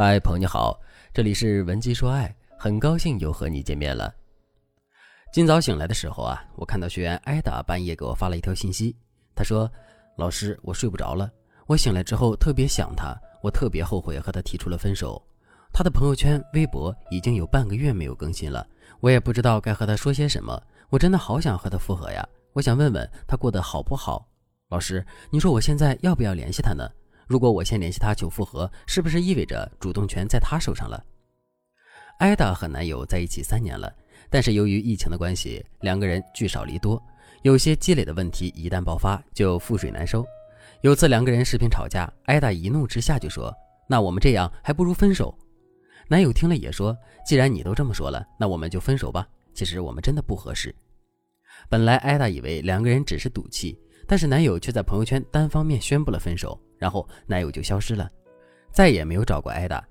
嗨，朋友你好，这里是文姬说爱，很高兴又和你见面了。今早醒来的时候啊，我看到学员艾达半夜给我发了一条信息，他说：“老师，我睡不着了，我醒来之后特别想他，我特别后悔和他提出了分手。他的朋友圈、微博已经有半个月没有更新了，我也不知道该和他说些什么。我真的好想和他复合呀，我想问问他过得好不好？老师，你说我现在要不要联系他呢？”如果我先联系他求复合，是不是意味着主动权在他手上了？艾达和男友在一起三年了，但是由于疫情的关系，两个人聚少离多，有些积累的问题一旦爆发就覆水难收。有次两个人视频吵架，艾达一怒之下就说：“那我们这样还不如分手。”男友听了也说：“既然你都这么说了，那我们就分手吧。其实我们真的不合适。”本来艾达以为两个人只是赌气，但是男友却在朋友圈单方面宣布了分手。然后男友就消失了，再也没有找过艾达。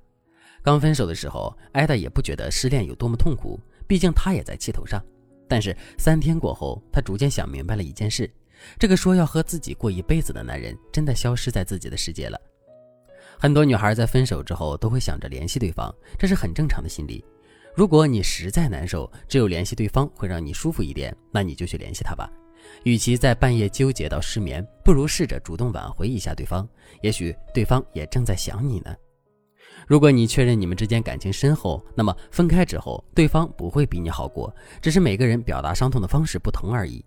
刚分手的时候，艾达也不觉得失恋有多么痛苦，毕竟她也在气头上。但是三天过后，她逐渐想明白了一件事：这个说要和自己过一辈子的男人，真的消失在自己的世界了。很多女孩在分手之后都会想着联系对方，这是很正常的心理。如果你实在难受，只有联系对方会让你舒服一点，那你就去联系他吧。与其在半夜纠结到失眠，不如试着主动挽回一下对方，也许对方也正在想你呢。如果你确认你们之间感情深厚，那么分开之后，对方不会比你好过，只是每个人表达伤痛的方式不同而已。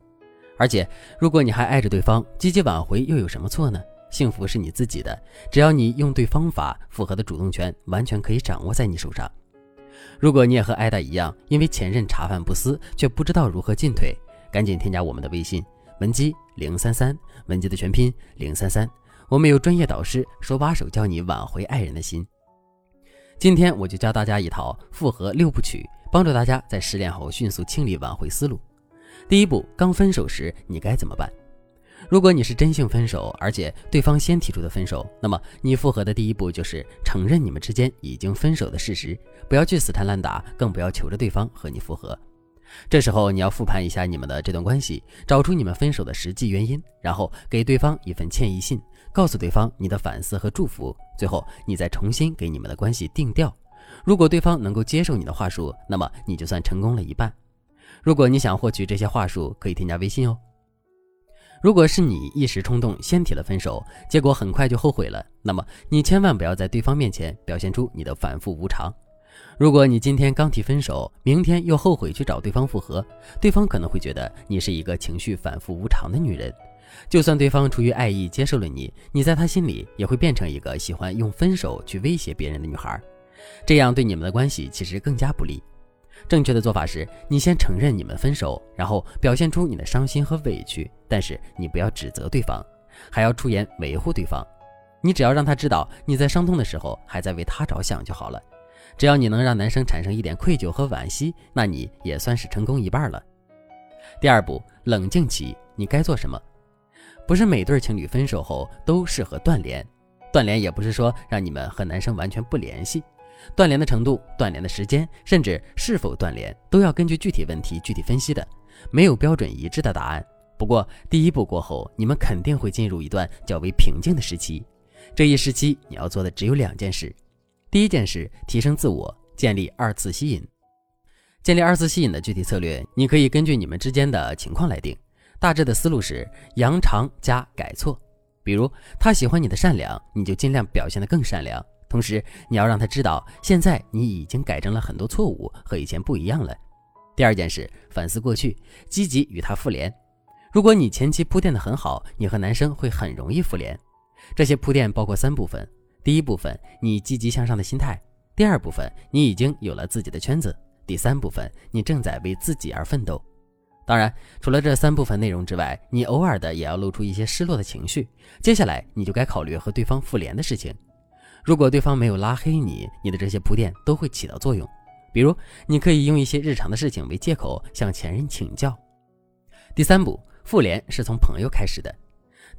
而且，如果你还爱着对方，积极挽回又有什么错呢？幸福是你自己的，只要你用对方法，复合的主动权完全可以掌握在你手上。如果你也和艾达一样，因为前任茶饭不思，却不知道如何进退。赶紧添加我们的微信文姬零三三，文姬的全拼零三三，我们有专业导师手把手教你挽回爱人的心。今天我就教大家一套复合六部曲，帮助大家在失恋后迅速清理挽回思路。第一步，刚分手时你该怎么办？如果你是真性分手，而且对方先提出的分手，那么你复合的第一步就是承认你们之间已经分手的事实，不要去死缠烂打，更不要求着对方和你复合。这时候你要复盘一下你们的这段关系，找出你们分手的实际原因，然后给对方一份歉意信，告诉对方你的反思和祝福。最后你再重新给你们的关系定调。如果对方能够接受你的话术，那么你就算成功了一半。如果你想获取这些话术，可以添加微信哦。如果是你一时冲动先提了分手，结果很快就后悔了，那么你千万不要在对方面前表现出你的反复无常。如果你今天刚提分手，明天又后悔去找对方复合，对方可能会觉得你是一个情绪反复无常的女人。就算对方出于爱意接受了你，你在他心里也会变成一个喜欢用分手去威胁别人的女孩，这样对你们的关系其实更加不利。正确的做法是，你先承认你们分手，然后表现出你的伤心和委屈，但是你不要指责对方，还要出言维护对方。你只要让他知道你在伤痛的时候还在为他着想就好了。只要你能让男生产生一点愧疚和惋惜，那你也算是成功一半了。第二步，冷静期，你该做什么？不是每对情侣分手后都适合断联，断联也不是说让你们和男生完全不联系，断联的程度、断联的时间，甚至是否断联，都要根据具体问题具体分析的，没有标准一致的答案。不过第一步过后，你们肯定会进入一段较为平静的时期，这一时期你要做的只有两件事。第一件事，提升自我，建立二次吸引。建立二次吸引的具体策略，你可以根据你们之间的情况来定。大致的思路是扬长加改错。比如他喜欢你的善良，你就尽量表现得更善良。同时，你要让他知道，现在你已经改正了很多错误，和以前不一样了。第二件事，反思过去，积极与他复联。如果你前期铺垫得很好，你和男生会很容易复联。这些铺垫包括三部分。第一部分，你积极向上的心态；第二部分，你已经有了自己的圈子；第三部分，你正在为自己而奋斗。当然，除了这三部分内容之外，你偶尔的也要露出一些失落的情绪。接下来，你就该考虑和对方复联的事情。如果对方没有拉黑你，你的这些铺垫都会起到作用。比如，你可以用一些日常的事情为借口向前任请教。第三步，复联是从朋友开始的。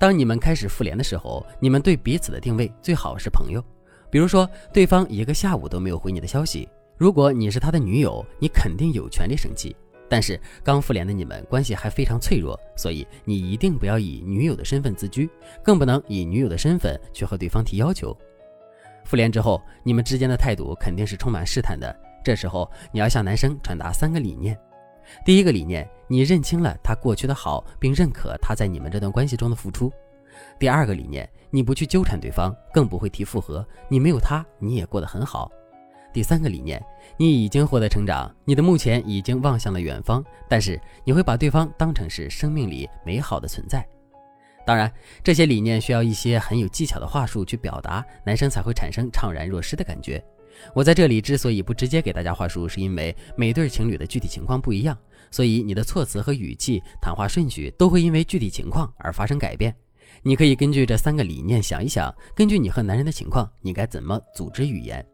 当你们开始复联的时候，你们对彼此的定位最好是朋友。比如说，对方一个下午都没有回你的消息，如果你是他的女友，你肯定有权利生气。但是刚复联的你们关系还非常脆弱，所以你一定不要以女友的身份自居，更不能以女友的身份去和对方提要求。复联之后，你们之间的态度肯定是充满试探的。这时候，你要向男生传达三个理念。第一个理念，你认清了他过去的好，并认可他在你们这段关系中的付出。第二个理念，你不去纠缠对方，更不会提复合。你没有他，你也过得很好。第三个理念，你已经获得成长，你的目前已经望向了远方，但是你会把对方当成是生命里美好的存在。当然，这些理念需要一些很有技巧的话术去表达，男生才会产生怅然若失的感觉。我在这里之所以不直接给大家话术，是因为每对情侣的具体情况不一样，所以你的措辞和语气、谈话顺序都会因为具体情况而发生改变。你可以根据这三个理念想一想，根据你和男人的情况，你该怎么组织语言。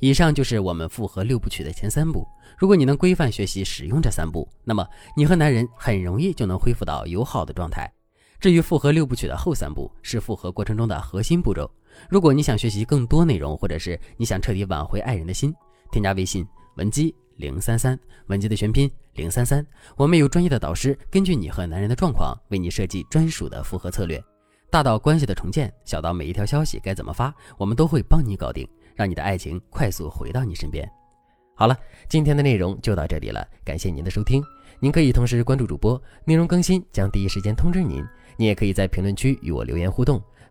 以上就是我们复合六部曲的前三步。如果你能规范学习使用这三步，那么你和男人很容易就能恢复到友好的状态。至于复合六部曲的后三步，是复合过程中的核心步骤。如果你想学习更多内容，或者是你想彻底挽回爱人的心，添加微信文姬零三三，文姬的全拼零三三，我们有专业的导师，根据你和男人的状况，为你设计专属的复合策略。大到关系的重建，小到每一条消息该怎么发，我们都会帮你搞定，让你的爱情快速回到你身边。好了，今天的内容就到这里了，感谢您的收听。您可以同时关注主播，内容更新将第一时间通知您。您也可以在评论区与我留言互动，